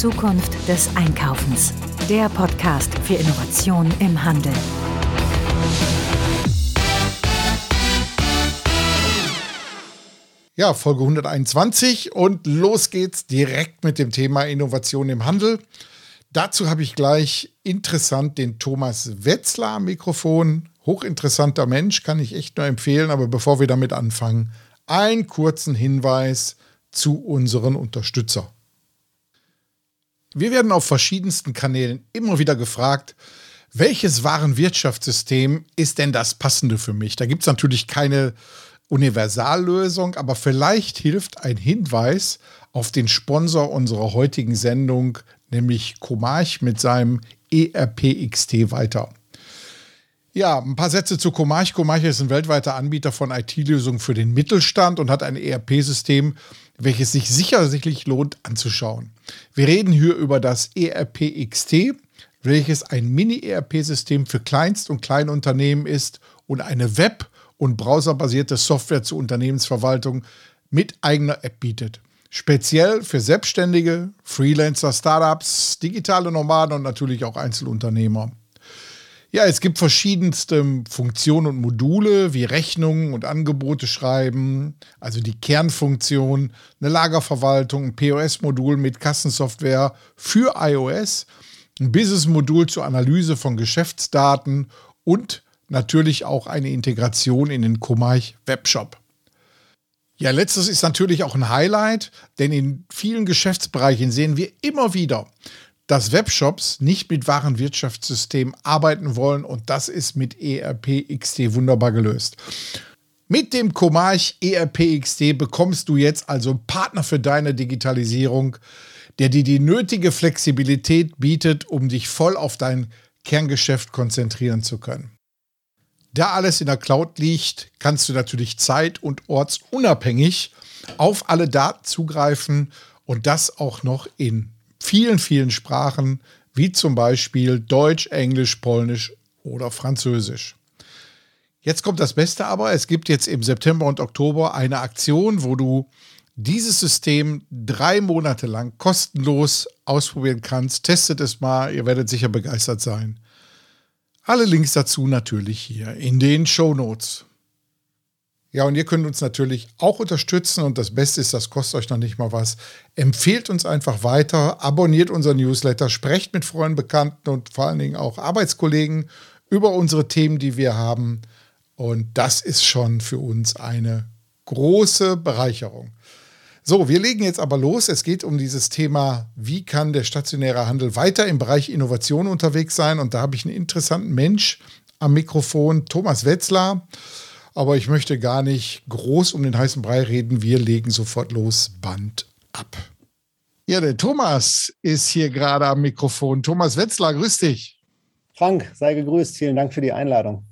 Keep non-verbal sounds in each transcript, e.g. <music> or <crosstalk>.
Zukunft des Einkaufens. Der Podcast für Innovation im Handel. Ja, Folge 121 und los geht's direkt mit dem Thema Innovation im Handel. Dazu habe ich gleich interessant den Thomas Wetzler am Mikrofon. Hochinteressanter Mensch, kann ich echt nur empfehlen. Aber bevor wir damit anfangen, einen kurzen Hinweis zu unseren Unterstützern. Wir werden auf verschiedensten Kanälen immer wieder gefragt, welches Warenwirtschaftssystem ist denn das passende für mich? Da gibt es natürlich keine Universallösung, aber vielleicht hilft ein Hinweis auf den Sponsor unserer heutigen Sendung, nämlich Comarch mit seinem ERPXT weiter. Ja, ein paar Sätze zu Comarch. Comarch ist ein weltweiter Anbieter von IT-Lösungen für den Mittelstand und hat ein ERP-System, welches sich sicherlich lohnt anzuschauen. Wir reden hier über das ERPXT, welches ein Mini-ERP-System für Kleinst- und Kleinunternehmen ist und eine Web- und browserbasierte Software zur Unternehmensverwaltung mit eigener App bietet. Speziell für Selbstständige, Freelancer, Startups, digitale Nomaden und natürlich auch Einzelunternehmer. Ja, es gibt verschiedenste Funktionen und Module wie Rechnungen und Angebote schreiben, also die Kernfunktion, eine Lagerverwaltung, ein POS-Modul mit Kassensoftware für iOS, ein Business-Modul zur Analyse von Geschäftsdaten und natürlich auch eine Integration in den Komarch Webshop. Ja, letztes ist natürlich auch ein Highlight, denn in vielen Geschäftsbereichen sehen wir immer wieder, dass Webshops nicht mit Warenwirtschaftssystemen arbeiten wollen und das ist mit ERP XD wunderbar gelöst. Mit dem Comarch ERP XD bekommst du jetzt also einen Partner für deine Digitalisierung, der dir die nötige Flexibilität bietet, um dich voll auf dein Kerngeschäft konzentrieren zu können. Da alles in der Cloud liegt, kannst du natürlich zeit- und ortsunabhängig auf alle Daten zugreifen und das auch noch in vielen, vielen Sprachen, wie zum Beispiel Deutsch, Englisch, Polnisch oder Französisch. Jetzt kommt das Beste aber, es gibt jetzt im September und Oktober eine Aktion, wo du dieses System drei Monate lang kostenlos ausprobieren kannst. Testet es mal, ihr werdet sicher begeistert sein. Alle Links dazu natürlich hier in den Show Notes. Ja, und ihr könnt uns natürlich auch unterstützen und das Beste ist, das kostet euch noch nicht mal was. Empfehlt uns einfach weiter, abonniert unseren Newsletter, sprecht mit Freunden, Bekannten und vor allen Dingen auch Arbeitskollegen über unsere Themen, die wir haben. Und das ist schon für uns eine große Bereicherung. So, wir legen jetzt aber los. Es geht um dieses Thema, wie kann der stationäre Handel weiter im Bereich Innovation unterwegs sein? Und da habe ich einen interessanten Mensch am Mikrofon, Thomas Wetzler. Aber ich möchte gar nicht groß um den heißen Brei reden. Wir legen sofort los. Band ab. Ja, der Thomas ist hier gerade am Mikrofon. Thomas Wetzler, grüß dich. Frank, sei gegrüßt. Vielen Dank für die Einladung.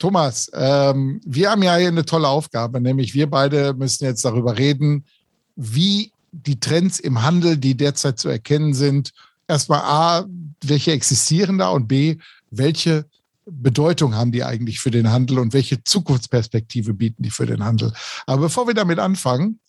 Thomas, ähm, wir haben ja hier eine tolle Aufgabe, nämlich wir beide müssen jetzt darüber reden, wie die Trends im Handel, die derzeit zu erkennen sind, erstmal A, welche existieren da und B, welche Bedeutung haben die eigentlich für den Handel und welche Zukunftsperspektive bieten die für den Handel. Aber bevor wir damit anfangen,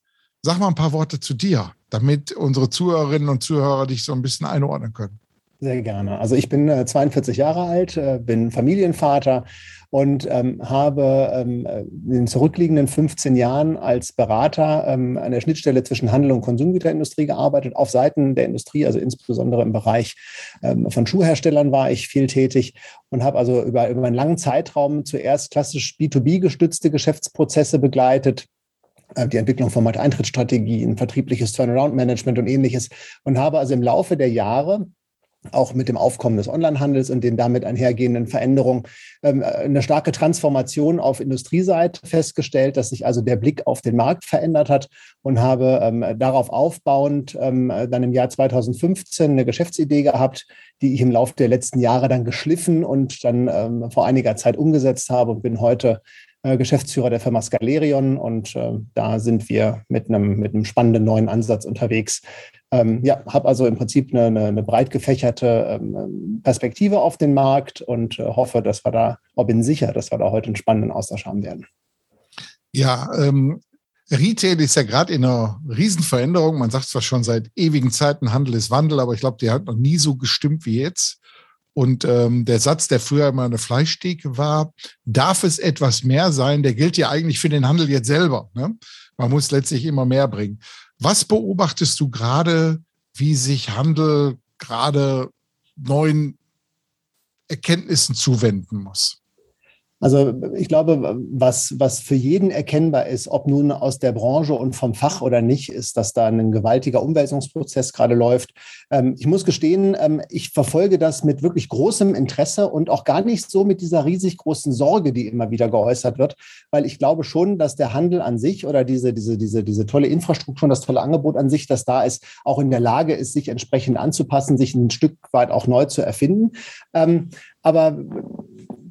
sag mal ein paar Worte zu dir, damit unsere Zuhörerinnen und Zuhörer dich so ein bisschen einordnen können. Sehr gerne. Also ich bin äh, 42 Jahre alt, äh, bin Familienvater und ähm, habe ähm, in den zurückliegenden 15 Jahren als Berater ähm, an der Schnittstelle zwischen Handel und Konsumgüterindustrie gearbeitet, auf Seiten der Industrie, also insbesondere im Bereich ähm, von Schuhherstellern war ich viel tätig und habe also über, über einen langen Zeitraum zuerst klassisch B2B gestützte Geschäftsprozesse begleitet, äh, die Entwicklung von Markteintrittsstrategien, vertriebliches Turnaround-Management und ähnliches und habe also im Laufe der Jahre auch mit dem Aufkommen des Onlinehandels und den damit einhergehenden Veränderungen ähm, eine starke Transformation auf Industrieseite festgestellt, dass sich also der Blick auf den Markt verändert hat und habe ähm, darauf aufbauend ähm, dann im Jahr 2015 eine Geschäftsidee gehabt, die ich im Laufe der letzten Jahre dann geschliffen und dann vor einiger Zeit umgesetzt habe und bin heute äh, Geschäftsführer der Firma Scalerion und äh, da sind wir mit einem, mit einem spannenden neuen Ansatz unterwegs. Ähm, ja, habe also im Prinzip eine, eine, eine breit gefächerte ähm, Perspektive auf den Markt und äh, hoffe, dass wir da, oder bin sicher, dass wir da heute einen spannenden Austausch haben werden. Ja, ähm, Retail ist ja gerade in einer Riesenveränderung. Man sagt zwar schon seit ewigen Zeiten, Handel ist Wandel, aber ich glaube, der hat noch nie so gestimmt wie jetzt. Und ähm, der Satz, der früher immer eine Fleischtheke war, darf es etwas mehr sein, der gilt ja eigentlich für den Handel jetzt selber. Ne? Man muss letztlich immer mehr bringen. Was beobachtest du gerade, wie sich Handel gerade neuen Erkenntnissen zuwenden muss? Also ich glaube, was, was für jeden erkennbar ist, ob nun aus der Branche und vom Fach oder nicht, ist, dass da ein gewaltiger Umwälzungsprozess gerade läuft. Ähm, ich muss gestehen, ähm, ich verfolge das mit wirklich großem Interesse und auch gar nicht so mit dieser riesig großen Sorge, die immer wieder geäußert wird, weil ich glaube schon, dass der Handel an sich oder diese, diese, diese, diese tolle Infrastruktur und das tolle Angebot an sich, das da ist, auch in der Lage ist, sich entsprechend anzupassen, sich ein Stück weit auch neu zu erfinden. Ähm, aber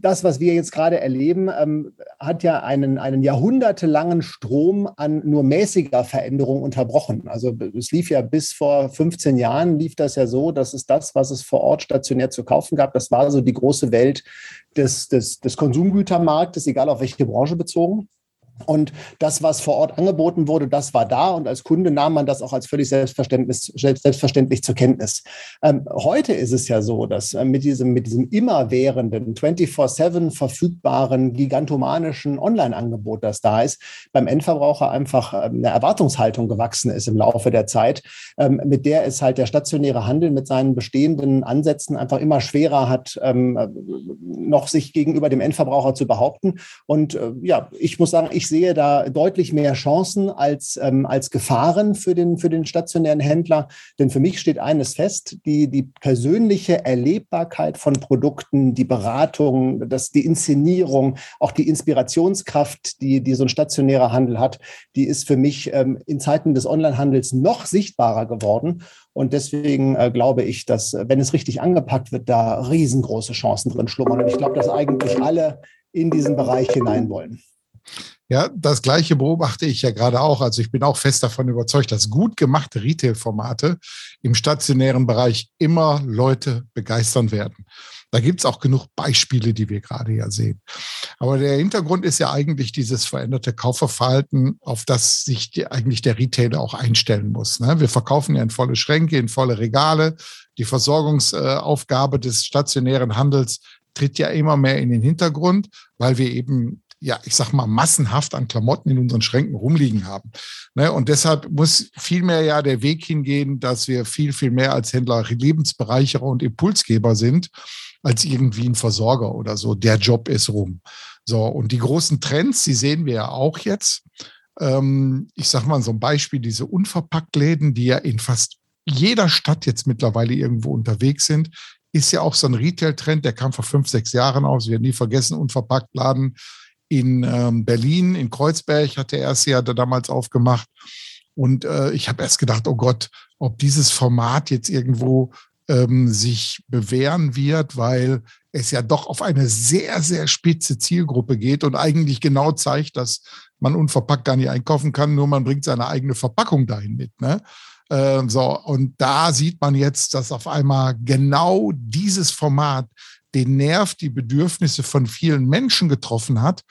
das, was wir jetzt gerade erleben, ähm, hat ja einen, einen jahrhundertelangen Strom an nur mäßiger Veränderung unterbrochen. Also es lief ja bis vor 15 Jahren, lief das ja so, dass es das, was es vor Ort stationär zu kaufen gab, das war so die große Welt des, des, des Konsumgütermarktes, egal auf welche Branche bezogen. Und das, was vor Ort angeboten wurde, das war da. Und als Kunde nahm man das auch als völlig selbstverständlich, zur Kenntnis. Ähm, heute ist es ja so, dass äh, mit diesem, mit diesem immerwährenden, 24-7 verfügbaren, gigantomanischen Online-Angebot, das da ist, beim Endverbraucher einfach ähm, eine Erwartungshaltung gewachsen ist im Laufe der Zeit, ähm, mit der es halt der stationäre Handel mit seinen bestehenden Ansätzen einfach immer schwerer hat, ähm, noch sich gegenüber dem Endverbraucher zu behaupten. Und äh, ja, ich muss sagen, ich ich sehe da deutlich mehr Chancen als, ähm, als Gefahren für den, für den stationären Händler. Denn für mich steht eines fest, die, die persönliche Erlebbarkeit von Produkten, die Beratung, das, die Inszenierung, auch die Inspirationskraft, die, die so ein stationärer Handel hat, die ist für mich ähm, in Zeiten des Onlinehandels noch sichtbarer geworden. Und deswegen äh, glaube ich, dass, wenn es richtig angepackt wird, da riesengroße Chancen drin schlummern. Und ich glaube, dass eigentlich alle in diesen Bereich hinein wollen. Ja, das Gleiche beobachte ich ja gerade auch. Also ich bin auch fest davon überzeugt, dass gut gemachte Retail-Formate im stationären Bereich immer Leute begeistern werden. Da gibt es auch genug Beispiele, die wir gerade ja sehen. Aber der Hintergrund ist ja eigentlich dieses veränderte Kaufverhalten, auf das sich die, eigentlich der Retailer auch einstellen muss. Ne? Wir verkaufen ja in volle Schränke, in volle Regale. Die Versorgungsaufgabe des stationären Handels tritt ja immer mehr in den Hintergrund, weil wir eben ja, ich sag mal, massenhaft an Klamotten in unseren Schränken rumliegen haben. Ne? Und deshalb muss vielmehr ja der Weg hingehen, dass wir viel, viel mehr als Händler Lebensbereicherer und Impulsgeber sind, als irgendwie ein Versorger oder so. Der Job ist rum. So, und die großen Trends, die sehen wir ja auch jetzt. Ähm, ich sag mal so ein Beispiel, diese Unverpacktläden, die ja in fast jeder Stadt jetzt mittlerweile irgendwo unterwegs sind, ist ja auch so ein Retail-Trend, der kam vor fünf, sechs Jahren aus. Wir werden nie vergessen, Unverpacktladen in ähm, Berlin, in Kreuzberg hat der erste Jahr damals aufgemacht. Und äh, ich habe erst gedacht, oh Gott, ob dieses Format jetzt irgendwo ähm, sich bewähren wird, weil es ja doch auf eine sehr, sehr spitze Zielgruppe geht und eigentlich genau zeigt, dass man unverpackt gar nicht einkaufen kann, nur man bringt seine eigene Verpackung dahin mit. Ne? Äh, so, und da sieht man jetzt, dass auf einmal genau dieses Format den Nerv, die Bedürfnisse von vielen Menschen getroffen hat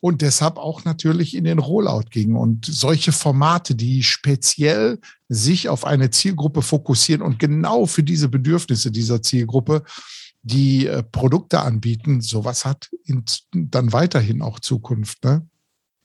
und deshalb auch natürlich in den Rollout ging. Und solche Formate, die speziell sich auf eine Zielgruppe fokussieren und genau für diese Bedürfnisse dieser Zielgruppe die äh, Produkte anbieten, sowas hat dann weiterhin auch Zukunft. Ne?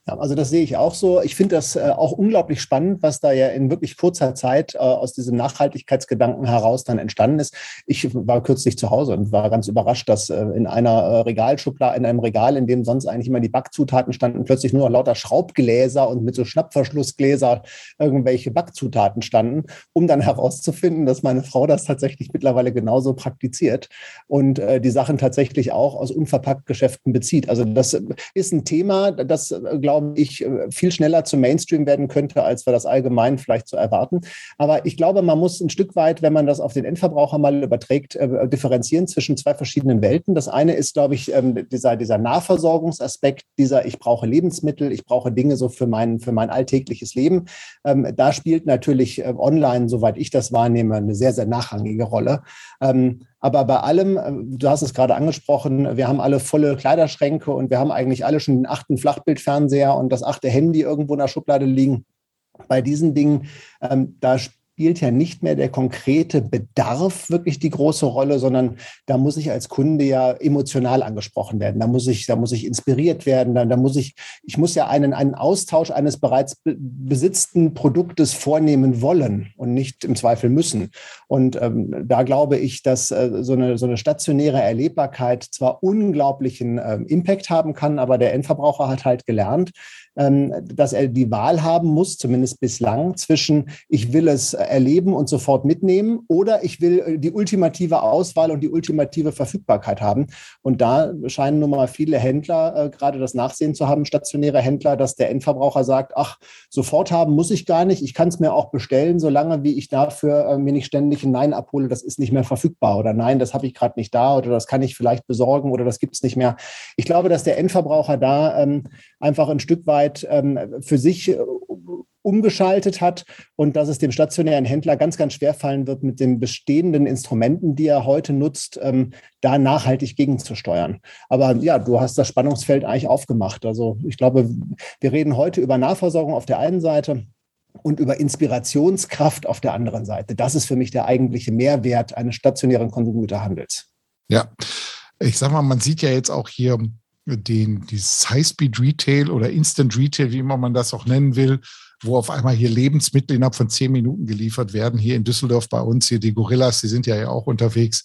Ja, also das sehe ich auch so. Ich finde das äh, auch unglaublich spannend, was da ja in wirklich kurzer Zeit äh, aus diesem Nachhaltigkeitsgedanken heraus dann entstanden ist. Ich war kürzlich zu Hause und war ganz überrascht, dass äh, in einer äh, Regalschublade, in einem Regal, in dem sonst eigentlich immer die Backzutaten standen, plötzlich nur noch lauter Schraubgläser und mit so Schnappverschlussgläser irgendwelche Backzutaten standen, um dann <laughs> herauszufinden, dass meine Frau das tatsächlich mittlerweile genauso praktiziert und äh, die Sachen tatsächlich auch aus unverpackt Geschäften bezieht. Also das ist ein Thema, das äh, glaube glaube ich, äh, viel schneller zum Mainstream werden könnte, als wir das allgemein vielleicht so erwarten. Aber ich glaube, man muss ein Stück weit, wenn man das auf den Endverbraucher mal überträgt, äh, differenzieren zwischen zwei verschiedenen Welten. Das eine ist, glaube ich, ähm, dieser, dieser Nahversorgungsaspekt, dieser ich brauche Lebensmittel, ich brauche Dinge so für mein, für mein alltägliches Leben. Ähm, da spielt natürlich äh, online, soweit ich das wahrnehme, eine sehr, sehr nachrangige Rolle. Ähm, Aber bei allem, äh, du hast es gerade angesprochen, wir haben alle volle Kleiderschränke und wir haben eigentlich alle schon den achten Flachbildfernseher und das achte Handy irgendwo in der Schublade liegen. Bei diesen Dingen, ähm, da spielt ja nicht mehr der konkrete Bedarf wirklich die große Rolle, sondern da muss ich als Kunde ja emotional angesprochen werden. Da muss ich, da muss ich inspiriert werden. Da, da muss ich, ich muss ja einen, einen Austausch eines bereits besitzten Produktes vornehmen wollen und nicht im Zweifel müssen. Und ähm, da glaube ich, dass äh, so, eine, so eine stationäre Erlebbarkeit zwar unglaublichen äh, Impact haben kann, aber der Endverbraucher hat halt gelernt, ähm, dass er die Wahl haben muss, zumindest bislang, zwischen ich will es erleben und sofort mitnehmen. Oder ich will äh, die ultimative Auswahl und die ultimative Verfügbarkeit haben. Und da scheinen nun mal viele Händler äh, gerade das Nachsehen zu haben, stationäre Händler, dass der Endverbraucher sagt, ach, sofort haben muss ich gar nicht, ich kann es mir auch bestellen, solange wie ich dafür äh, mir nicht ständig ein Nein abhole, das ist nicht mehr verfügbar. Oder nein, das habe ich gerade nicht da. Oder das kann ich vielleicht besorgen oder das gibt es nicht mehr. Ich glaube, dass der Endverbraucher da ähm, einfach ein Stück weit ähm, für sich äh, umgeschaltet hat und dass es dem stationären Händler ganz, ganz schwer fallen wird, mit den bestehenden Instrumenten, die er heute nutzt, ähm, da nachhaltig gegenzusteuern. Aber ja, du hast das Spannungsfeld eigentlich aufgemacht. Also ich glaube, wir reden heute über Nahversorgung auf der einen Seite und über Inspirationskraft auf der anderen Seite. Das ist für mich der eigentliche Mehrwert eines stationären Konsumgüterhandels. Ja, ich sag mal, man sieht ja jetzt auch hier den, dieses High-Speed Retail oder Instant Retail, wie immer man das auch nennen will, wo auf einmal hier Lebensmittel innerhalb von zehn Minuten geliefert werden. Hier in Düsseldorf bei uns, hier die Gorillas, die sind ja, auch unterwegs.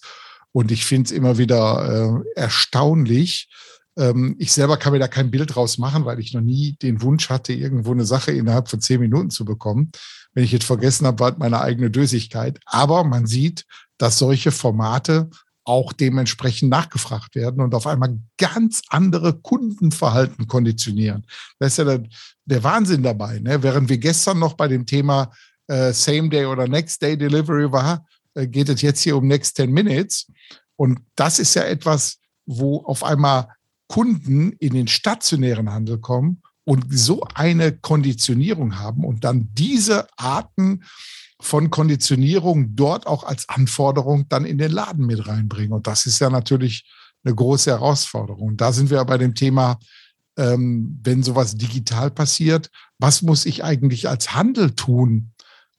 Und ich finde es immer wieder äh, erstaunlich. Ähm, ich selber kann mir da kein Bild draus machen, weil ich noch nie den Wunsch hatte, irgendwo eine Sache innerhalb von zehn Minuten zu bekommen. Wenn ich jetzt vergessen habe, war meine eigene Dösigkeit. Aber man sieht, dass solche Formate auch dementsprechend nachgefragt werden und auf einmal ganz andere Kundenverhalten konditionieren. Das ist ja der, der Wahnsinn dabei. Ne? Während wir gestern noch bei dem Thema äh, Same Day oder Next Day Delivery war, äh, geht es jetzt hier um Next 10 Minutes. Und das ist ja etwas, wo auf einmal Kunden in den stationären Handel kommen und so eine Konditionierung haben und dann diese Arten von Konditionierung dort auch als Anforderung dann in den Laden mit reinbringen. Und das ist ja natürlich eine große Herausforderung. Da sind wir bei dem Thema, ähm, wenn sowas digital passiert, was muss ich eigentlich als Handel tun,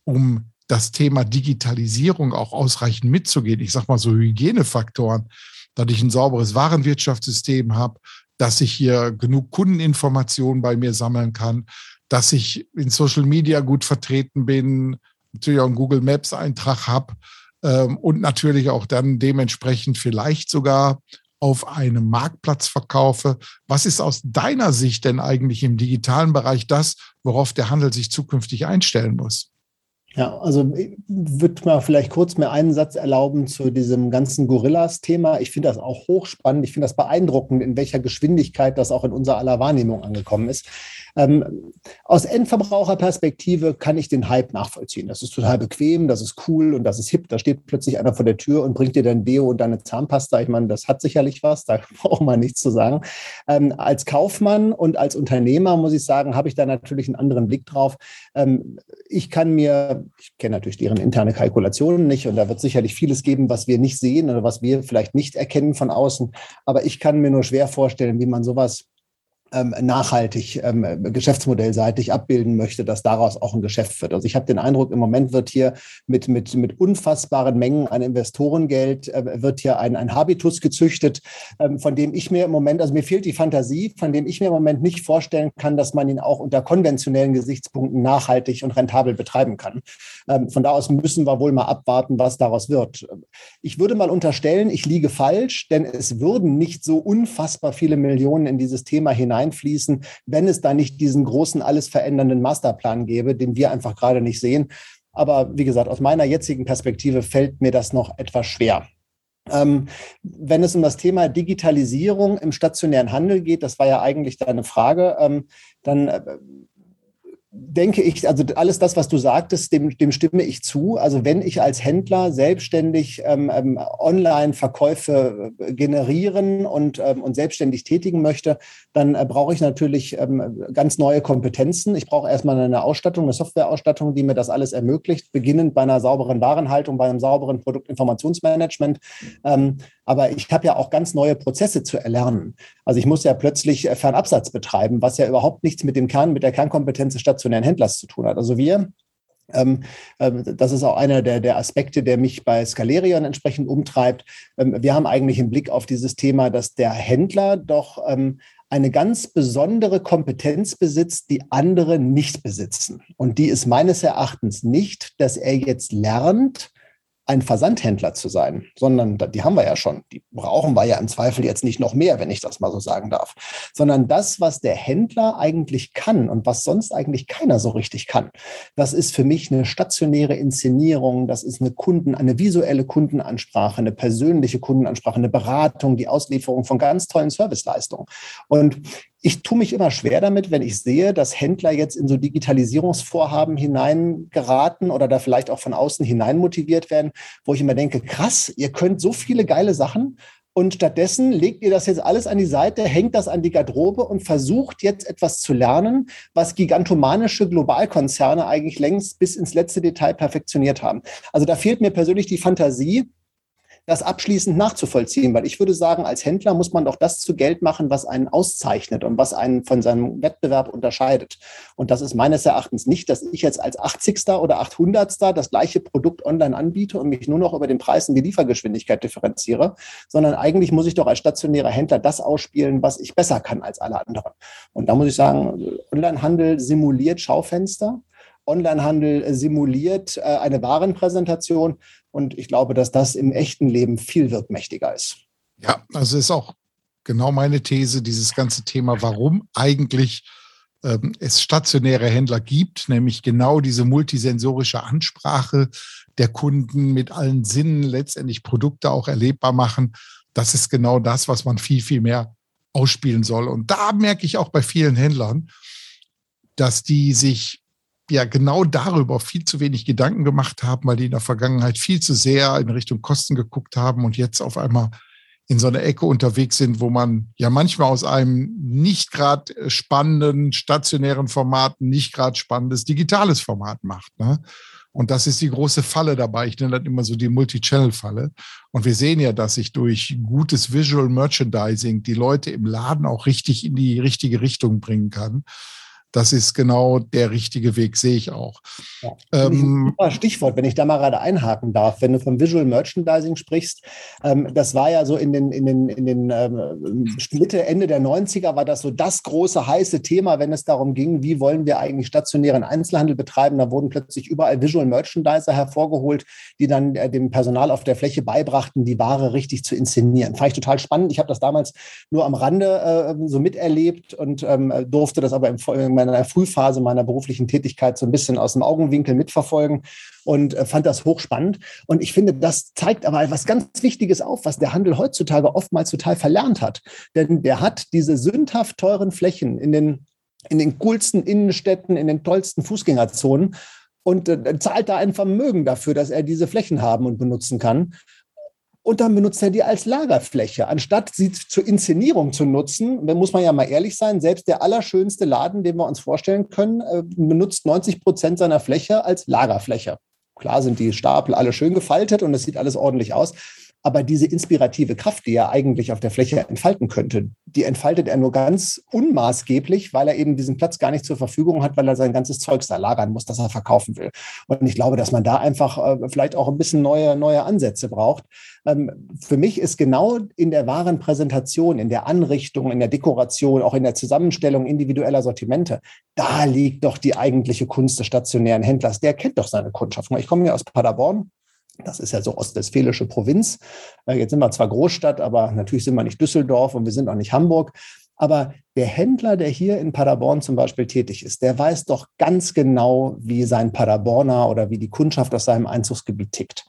um das Thema Digitalisierung auch ausreichend mitzugehen? Ich sage mal so Hygienefaktoren, dass ich ein sauberes Warenwirtschaftssystem habe, dass ich hier genug Kundeninformationen bei mir sammeln kann, dass ich in Social Media gut vertreten bin, natürlich auch einen Google Maps Eintrag habe ähm, und natürlich auch dann dementsprechend vielleicht sogar auf einem Marktplatz verkaufe. Was ist aus deiner Sicht denn eigentlich im digitalen Bereich das, worauf der Handel sich zukünftig einstellen muss? Ja, also ich würde mal vielleicht kurz mir einen Satz erlauben zu diesem ganzen Gorillas-Thema. Ich finde das auch hochspannend. Ich finde das beeindruckend, in welcher Geschwindigkeit das auch in unserer aller Wahrnehmung angekommen ist. Ähm, aus Endverbraucherperspektive kann ich den Hype nachvollziehen. Das ist total bequem, das ist cool und das ist hip. Da steht plötzlich einer vor der Tür und bringt dir dein Deo und deine Zahnpasta. Ich meine, das hat sicherlich was, da <laughs> braucht man nichts zu sagen. Ähm, als Kaufmann und als Unternehmer, muss ich sagen, habe ich da natürlich einen anderen Blick drauf. Ähm, ich kann mir, ich kenne natürlich deren interne Kalkulationen nicht und da wird sicherlich vieles geben, was wir nicht sehen oder was wir vielleicht nicht erkennen von außen. Aber ich kann mir nur schwer vorstellen, wie man sowas ähm, nachhaltig ähm, geschäftsmodellseitig abbilden möchte, dass daraus auch ein Geschäft wird. Also ich habe den Eindruck, im Moment wird hier mit, mit, mit unfassbaren Mengen an Investorengeld äh, wird hier ein, ein Habitus gezüchtet, ähm, von dem ich mir im Moment, also mir fehlt die Fantasie, von dem ich mir im Moment nicht vorstellen kann, dass man ihn auch unter konventionellen Gesichtspunkten nachhaltig und rentabel betreiben kann. Ähm, von da aus müssen wir wohl mal abwarten, was daraus wird. Ich würde mal unterstellen, ich liege falsch, denn es würden nicht so unfassbar viele Millionen in dieses Thema hinein einfließen, wenn es da nicht diesen großen, alles verändernden Masterplan gäbe, den wir einfach gerade nicht sehen. Aber wie gesagt, aus meiner jetzigen Perspektive fällt mir das noch etwas schwer. Ähm, wenn es um das Thema Digitalisierung im stationären Handel geht, das war ja eigentlich deine Frage, ähm, dann äh, denke ich, also alles das, was du sagtest, dem, dem stimme ich zu. Also wenn ich als Händler selbstständig ähm, ähm, Online-Verkäufe äh, generieren und, ähm, und selbstständig tätigen möchte, dann äh, brauche ich natürlich ähm, ganz neue Kompetenzen. Ich brauche erstmal eine Ausstattung, eine Softwareausstattung, die mir das alles ermöglicht, beginnend bei einer sauberen Warenhaltung, bei einem sauberen Produktinformationsmanagement. Ähm, aber ich habe ja auch ganz neue Prozesse zu erlernen. Also ich muss ja plötzlich äh, Fernabsatz betreiben, was ja überhaupt nichts mit dem Kern, mit der Kernkompetenz des stationären Händlers zu tun hat. Also wir ähm, ähm, das ist auch einer der, der Aspekte, der mich bei Scalerion entsprechend umtreibt. Ähm, wir haben eigentlich einen Blick auf dieses Thema, dass der Händler doch eine ganz besondere Kompetenz besitzt, die andere nicht besitzen. Und die ist meines Erachtens nicht, dass er jetzt lernt, ein Versandhändler zu sein, sondern die haben wir ja schon. Die brauchen wir ja im Zweifel jetzt nicht noch mehr, wenn ich das mal so sagen darf, sondern das, was der Händler eigentlich kann und was sonst eigentlich keiner so richtig kann. Das ist für mich eine stationäre Inszenierung, das ist eine Kunden, eine visuelle Kundenansprache, eine persönliche Kundenansprache, eine Beratung, die Auslieferung von ganz tollen Serviceleistungen. Und ich tue mich immer schwer damit, wenn ich sehe, dass Händler jetzt in so Digitalisierungsvorhaben hineingeraten oder da vielleicht auch von außen hinein motiviert werden, wo ich immer denke, krass, ihr könnt so viele geile Sachen und stattdessen legt ihr das jetzt alles an die Seite, hängt das an die Garderobe und versucht jetzt etwas zu lernen, was gigantomanische Globalkonzerne eigentlich längst bis ins letzte Detail perfektioniert haben. Also da fehlt mir persönlich die Fantasie, das abschließend nachzuvollziehen, weil ich würde sagen, als Händler muss man doch das zu Geld machen, was einen auszeichnet und was einen von seinem Wettbewerb unterscheidet. Und das ist meines Erachtens nicht, dass ich jetzt als 80. oder 800. das gleiche Produkt online anbiete und mich nur noch über den Preis und die Liefergeschwindigkeit differenziere, sondern eigentlich muss ich doch als stationärer Händler das ausspielen, was ich besser kann als alle anderen. Und da muss ich sagen, Onlinehandel simuliert Schaufenster. Onlinehandel simuliert äh, eine Warenpräsentation. Und ich glaube, dass das im echten Leben viel wirkmächtiger ist. Ja, also ist auch genau meine These, dieses ganze Thema, warum eigentlich ähm, es stationäre Händler gibt, nämlich genau diese multisensorische Ansprache der Kunden mit allen Sinnen letztendlich Produkte auch erlebbar machen. Das ist genau das, was man viel, viel mehr ausspielen soll. Und da merke ich auch bei vielen Händlern, dass die sich ja genau darüber viel zu wenig Gedanken gemacht haben, weil die in der Vergangenheit viel zu sehr in Richtung Kosten geguckt haben und jetzt auf einmal in so einer Ecke unterwegs sind, wo man ja manchmal aus einem nicht gerade spannenden stationären Format nicht gerade spannendes digitales Format macht. Ne? Und das ist die große Falle dabei. Ich nenne das immer so die Multi-Channel-Falle. Und wir sehen ja, dass sich durch gutes Visual Merchandising die Leute im Laden auch richtig in die richtige Richtung bringen kann das ist genau der richtige Weg, sehe ich auch. Ja. Ähm, Stichwort, wenn ich da mal gerade einhaken darf, wenn du vom Visual Merchandising sprichst, ähm, das war ja so in den, in den, in den ähm, Mitte, Ende der 90er war das so das große heiße Thema, wenn es darum ging, wie wollen wir eigentlich stationären Einzelhandel betreiben. Da wurden plötzlich überall Visual Merchandiser hervorgeholt, die dann äh, dem Personal auf der Fläche beibrachten, die Ware richtig zu inszenieren. Fand ich total spannend. Ich habe das damals nur am Rande äh, so miterlebt und ähm, durfte das aber im, meiner Frühphase meiner beruflichen Tätigkeit so ein bisschen aus dem Augenwinkel mitverfolgen und äh, fand das hochspannend. Und ich finde, das zeigt aber etwas ganz Wichtiges auf, was der Handel heutzutage oftmals total verlernt hat. Denn der hat diese sündhaft teuren Flächen in den, in den coolsten Innenstädten, in den tollsten Fußgängerzonen und äh, zahlt da ein Vermögen dafür, dass er diese Flächen haben und benutzen kann und dann benutzt er die als Lagerfläche. Anstatt sie zur Inszenierung zu nutzen, muss man ja mal ehrlich sein, selbst der allerschönste Laden, den wir uns vorstellen können, äh, benutzt 90 Prozent seiner Fläche als Lagerfläche. Klar sind die Stapel alle schön gefaltet und es sieht alles ordentlich aus. Aber diese inspirative Kraft, die er eigentlich auf der Fläche entfalten könnte, die entfaltet er nur ganz unmaßgeblich, weil er eben diesen Platz gar nicht zur Verfügung hat, weil er sein ganzes Zeugs da lagern muss, das er verkaufen will. Und ich glaube, dass man da einfach äh, vielleicht auch ein bisschen neue, neue Ansätze braucht. Ähm, für mich ist genau in der wahren Präsentation, in der Anrichtung, in der Dekoration, auch in der Zusammenstellung individueller Sortimente, da liegt doch die eigentliche Kunst des stationären Händlers. Der kennt doch seine Kundschaft. Ich komme ja aus Paderborn das ist ja so ostwestfälische Provinz. Äh, jetzt sind wir zwar Großstadt, aber natürlich sind wir nicht Düsseldorf und wir sind auch nicht Hamburg. Aber der Händler, der hier in Paderborn zum Beispiel tätig ist, der weiß doch ganz genau, wie sein Paderborner oder wie die Kundschaft aus seinem Einzugsgebiet tickt.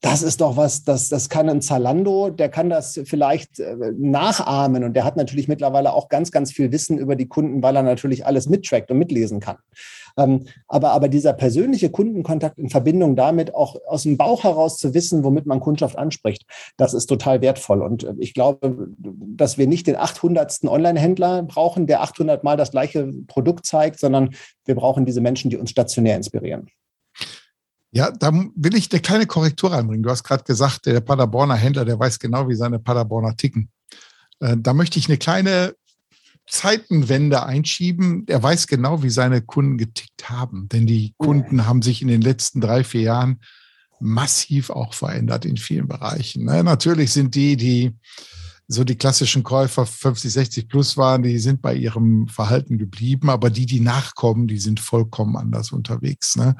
Das ist doch was, das, das kann ein Zalando, der kann das vielleicht äh, nachahmen und der hat natürlich mittlerweile auch ganz, ganz viel Wissen über die Kunden, weil er natürlich alles mittrackt und mitlesen kann. Ähm, aber, aber dieser persönliche Kundenkontakt in Verbindung damit auch aus dem Bauch heraus zu wissen, womit man Kundschaft anspricht, das ist total wertvoll. Und äh, ich glaube, dass wir nicht den 800. Online-Händler brauchen, der 800 Mal das gleiche Produkt zeigt, sondern wir brauchen diese Menschen, die uns stationär inspirieren. Ja, da will ich eine kleine Korrektur reinbringen. Du hast gerade gesagt, der Paderborner Händler, der weiß genau, wie seine Paderborner ticken. Äh, da möchte ich eine kleine Zeitenwende einschieben. Er weiß genau, wie seine Kunden getickt haben. Denn die Kunden haben sich in den letzten drei, vier Jahren massiv auch verändert in vielen Bereichen. Ne? Natürlich sind die, die so die klassischen Käufer 50, 60 plus waren, die sind bei ihrem Verhalten geblieben, aber die, die nachkommen, die sind vollkommen anders unterwegs. Ne?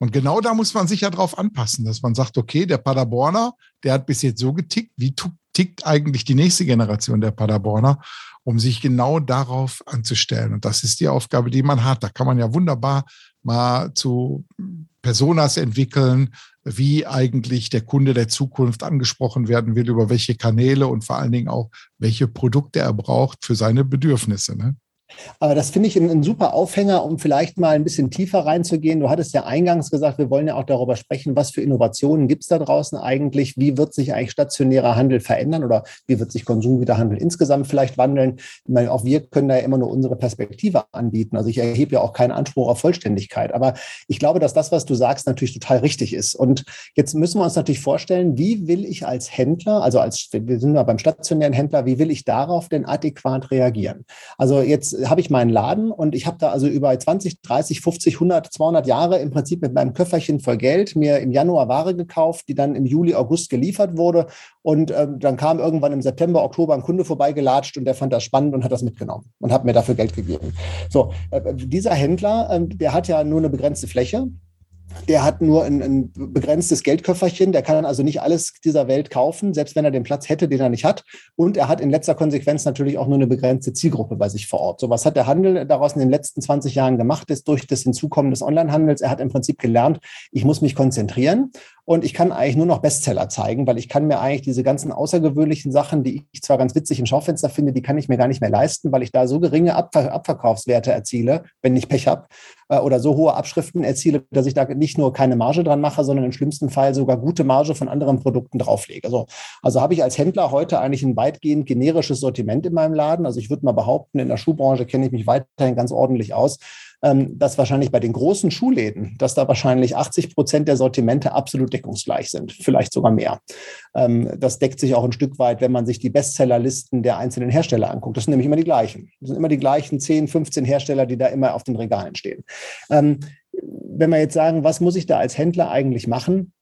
Und genau da muss man sich ja drauf anpassen, dass man sagt, okay, der Paderborner, der hat bis jetzt so getickt, wie tickt eigentlich die nächste Generation der Paderborner, um sich genau darauf anzustellen. Und das ist die Aufgabe, die man hat. Da kann man ja wunderbar mal zu Personas entwickeln, wie eigentlich der Kunde der Zukunft angesprochen werden will, über welche Kanäle und vor allen Dingen auch, welche Produkte er braucht für seine Bedürfnisse. Ne? Aber das finde ich ein, ein, super Aufhänger, um vielleicht mal ein bisschen tiefer reinzugehen. Du hattest ja eingangs gesagt, wir wollen ja auch darüber sprechen, was für Innovationen gibt es da draußen eigentlich? Wie wird sich eigentlich stationärer Handel verändern oder wie wird sich Konsumgüterhandel insgesamt vielleicht wandeln? Ich meine, auch wir können da ja immer nur unsere Perspektive anbieten. Also ich erhebe ja auch keinen Anspruch auf Vollständigkeit. Aber ich glaube, dass das, was du sagst, natürlich total richtig ist. Und jetzt müssen wir uns natürlich vorstellen, wie will ich als Händler, also als, wir sind ja beim stationären Händler, wie will ich darauf denn adäquat reagieren? Also jetzt habe ich meinen Laden und ich habe da also über 20, 30, 50, 100, 200 Jahre im Prinzip mit meinem Köfferchen voll Geld mir im Januar Ware gekauft, die dann im Juli, August geliefert wurde. Und ähm, dann kam irgendwann im September, Oktober ein Kunde vorbeigelatscht und der fand das spannend und hat das mitgenommen und hat mir dafür Geld gegeben. So, äh, dieser Händler, äh, der hat ja nur eine begrenzte Fläche der hat nur ein, ein, begrenztes Geldköfferchen, der kann also nicht alles dieser Welt kaufen, selbst wenn er den Platz hätte, den er nicht hat. Und er hat in letzter Konsequenz natürlich auch nur eine begrenzte Zielgruppe bei sich vor Ort. So was hat der Handel daraus in den letzten 20 Jahren gemacht, ist durch das Hinzukommen des Onlinehandels. Er hat im Prinzip gelernt, ich muss mich konzentrieren und ich kann eigentlich nur noch Bestseller zeigen, weil ich kann mir eigentlich diese ganzen außergewöhnlichen Sachen, die ich zwar ganz witzig im Schaufenster finde, die kann ich mir gar nicht mehr leisten, weil ich da so geringe Abver Abverkaufswerte erziele, wenn ich Pech habe, äh, oder so hohe Abschriften erziele, dass ich da nicht nur keine Marge dran mache, sondern im schlimmsten Fall sogar gute Marge von anderen Produkten drauflege. Also, also habe ich als Händler heute eigentlich ein weitgehend generisches Sortiment in meinem Laden. Also ich würde mal behaupten, in der Schuhbranche kenne ich mich weiterhin ganz ordentlich aus dass wahrscheinlich bei den großen Schuhläden, dass da wahrscheinlich 80 Prozent der Sortimente absolut deckungsgleich sind, vielleicht sogar mehr. Ähm, das deckt sich auch ein Stück weit, wenn man sich die Bestsellerlisten der einzelnen Hersteller anguckt. Das sind nämlich immer die gleichen. Das sind immer die gleichen 10, 15 Hersteller, die da immer auf den Regalen stehen. Ähm, wenn wir jetzt sagen, was muss ich da als Händler eigentlich machen?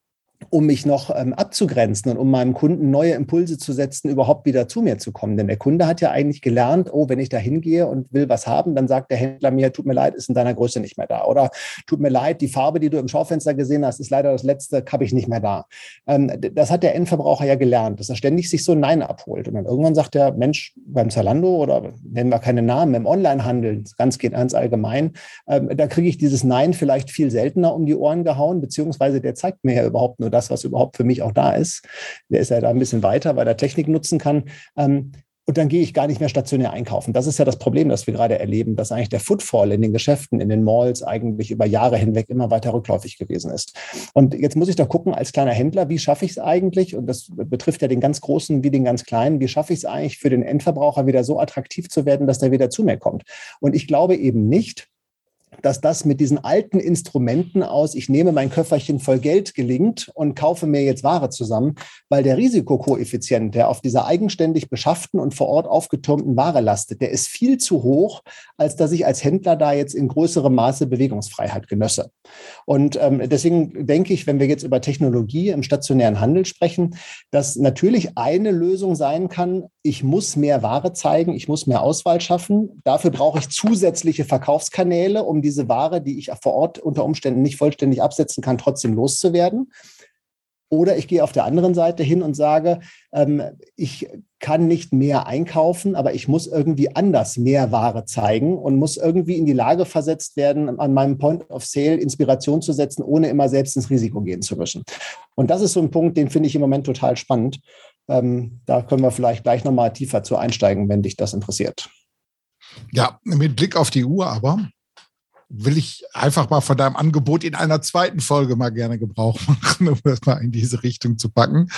Um mich noch ähm, abzugrenzen und um meinem Kunden neue Impulse zu setzen, überhaupt wieder zu mir zu kommen. Denn der Kunde hat ja eigentlich gelernt, oh, wenn ich da hingehe und will was haben, dann sagt der Händler mir, tut mir leid, ist in deiner Größe nicht mehr da. Oder tut mir leid, die Farbe, die du im Schaufenster gesehen hast, ist leider das letzte, habe ich nicht mehr da. Ähm, das hat der Endverbraucher ja gelernt, dass er ständig sich so ein Nein abholt. Und dann irgendwann sagt der Mensch beim Zalando oder nennen wir keine Namen, im Onlinehandel, ganz geht ganz allgemein, ähm, da kriege ich dieses Nein vielleicht viel seltener um die Ohren gehauen, beziehungsweise der zeigt mir ja überhaupt nur das, was überhaupt für mich auch da ist. Der ist ja da ein bisschen weiter, weil er Technik nutzen kann. Ähm, und dann gehe ich gar nicht mehr stationär einkaufen. Das ist ja das Problem, das wir gerade erleben, dass eigentlich der Footfall in den Geschäften, in den Malls eigentlich über Jahre hinweg immer weiter rückläufig gewesen ist. Und jetzt muss ich doch gucken, als kleiner Händler, wie schaffe ich es eigentlich? Und das betrifft ja den ganz Großen wie den ganz Kleinen. Wie schaffe ich es eigentlich für den Endverbraucher wieder so attraktiv zu werden, dass der wieder zu mir kommt? Und ich glaube eben nicht, dass das mit diesen alten Instrumenten aus, ich nehme mein Köfferchen voll Geld gelingt und kaufe mir jetzt Ware zusammen, weil der Risikokoeffizient, der auf dieser eigenständig beschafften und vor Ort aufgetürmten Ware lastet, der ist viel zu hoch, als dass ich als Händler da jetzt in größerem Maße Bewegungsfreiheit genösse. Und ähm, deswegen denke ich, wenn wir jetzt über Technologie im stationären Handel sprechen, dass natürlich eine Lösung sein kann, ich muss mehr Ware zeigen, ich muss mehr Auswahl schaffen. Dafür brauche ich zusätzliche Verkaufskanäle, um diese Ware, die ich vor Ort unter Umständen nicht vollständig absetzen kann, trotzdem loszuwerden. Oder ich gehe auf der anderen Seite hin und sage, ähm, ich kann nicht mehr einkaufen, aber ich muss irgendwie anders mehr Ware zeigen und muss irgendwie in die Lage versetzt werden, an meinem Point of Sale Inspiration zu setzen, ohne immer selbst ins Risiko gehen zu müssen. Und das ist so ein Punkt, den finde ich im Moment total spannend. Ähm, da können wir vielleicht gleich nochmal tiefer zu einsteigen, wenn dich das interessiert. Ja, mit Blick auf die Uhr aber will ich einfach mal von deinem Angebot in einer zweiten Folge mal gerne Gebrauch machen, <laughs> um das mal in diese Richtung zu packen.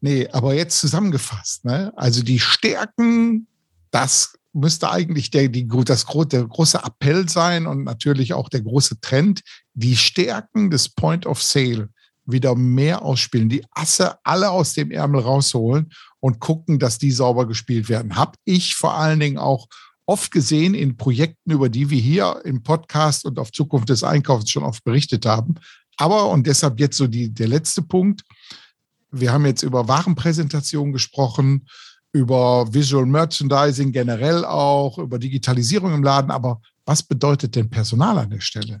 Nee, aber jetzt zusammengefasst, ne? Also die Stärken, das müsste eigentlich der, die, das, der große Appell sein und natürlich auch der große Trend, die Stärken des Point of Sale wieder mehr ausspielen, die Asse alle aus dem Ärmel rausholen und gucken, dass die sauber gespielt werden. Hab ich vor allen Dingen auch oft gesehen in Projekten, über die wir hier im Podcast und auf Zukunft des Einkaufs schon oft berichtet haben. Aber, und deshalb jetzt so die, der letzte Punkt, wir haben jetzt über Warenpräsentation gesprochen, über Visual Merchandising generell auch, über Digitalisierung im Laden. Aber was bedeutet denn Personal an der Stelle?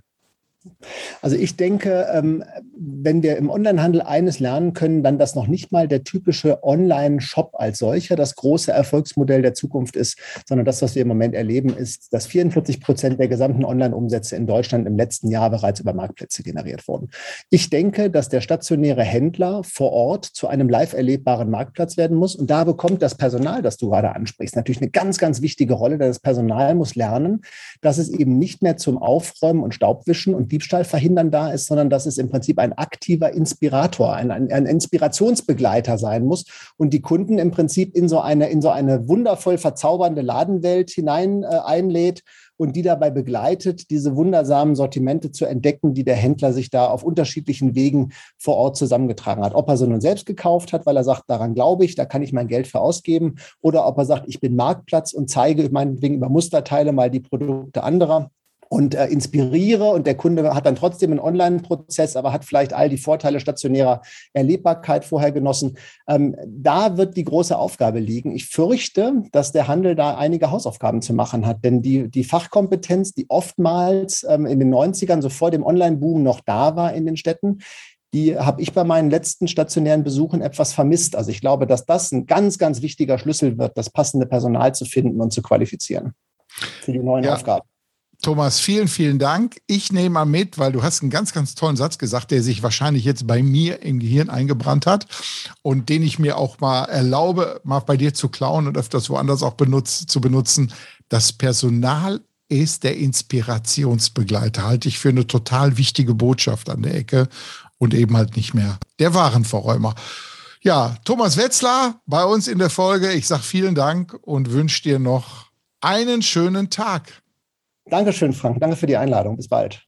Also ich denke, ähm, wenn wir im Onlinehandel eines lernen können, dann, dass noch nicht mal der typische Online-Shop als solcher das große Erfolgsmodell der Zukunft ist, sondern das, was wir im Moment erleben, ist, dass 44 Prozent der gesamten Online-Umsätze in Deutschland im letzten Jahr bereits über Marktplätze generiert wurden. Ich denke, dass der stationäre Händler vor Ort zu einem live erlebbaren Marktplatz werden muss. Und da bekommt das Personal, das du gerade ansprichst, natürlich eine ganz, ganz wichtige Rolle. Denn das Personal muss lernen, dass es eben nicht mehr zum Aufräumen und Staubwischen und Diebstahl verhindern da ist, sondern dass es im Prinzip ein aktiver Inspirator, ein, ein, ein Inspirationsbegleiter sein muss und die Kunden im Prinzip in so eine, in so eine wundervoll verzaubernde Ladenwelt hinein äh, einlädt und die dabei begleitet, diese wundersamen Sortimente zu entdecken, die der Händler sich da auf unterschiedlichen Wegen vor Ort zusammengetragen hat. Ob er sie nun selbst gekauft hat, weil er sagt, daran glaube ich, da kann ich mein Geld für ausgeben, oder ob er sagt, ich bin Marktplatz und zeige meinetwegen über Musterteile mal die Produkte anderer und äh, inspiriere und der Kunde hat dann trotzdem einen Online-Prozess, aber hat vielleicht all die Vorteile stationärer Erlebbarkeit vorher genossen. Ähm, da wird die große Aufgabe liegen. Ich fürchte, dass der Handel da einige Hausaufgaben zu machen hat, denn die, die Fachkompetenz, die oftmals ähm, in den 90ern, so vor dem Online-Boom noch da war in den Städten, die habe ich bei meinen letzten stationären Besuchen etwas vermisst. Also ich glaube, dass das ein ganz, ganz wichtiger Schlüssel wird, das passende Personal zu finden und zu qualifizieren für die neuen ja. Aufgaben. Thomas, vielen, vielen Dank. Ich nehme mal mit, weil du hast einen ganz, ganz tollen Satz gesagt, der sich wahrscheinlich jetzt bei mir im Gehirn eingebrannt hat und den ich mir auch mal erlaube, mal bei dir zu klauen und öfters woanders auch benutzt, zu benutzen. Das Personal ist der Inspirationsbegleiter. Halte ich für eine total wichtige Botschaft an der Ecke und eben halt nicht mehr der Warenverräumer. Ja, Thomas Wetzler bei uns in der Folge. Ich sage vielen Dank und wünsche dir noch einen schönen Tag. Dankeschön, Frank. Danke für die Einladung. Bis bald.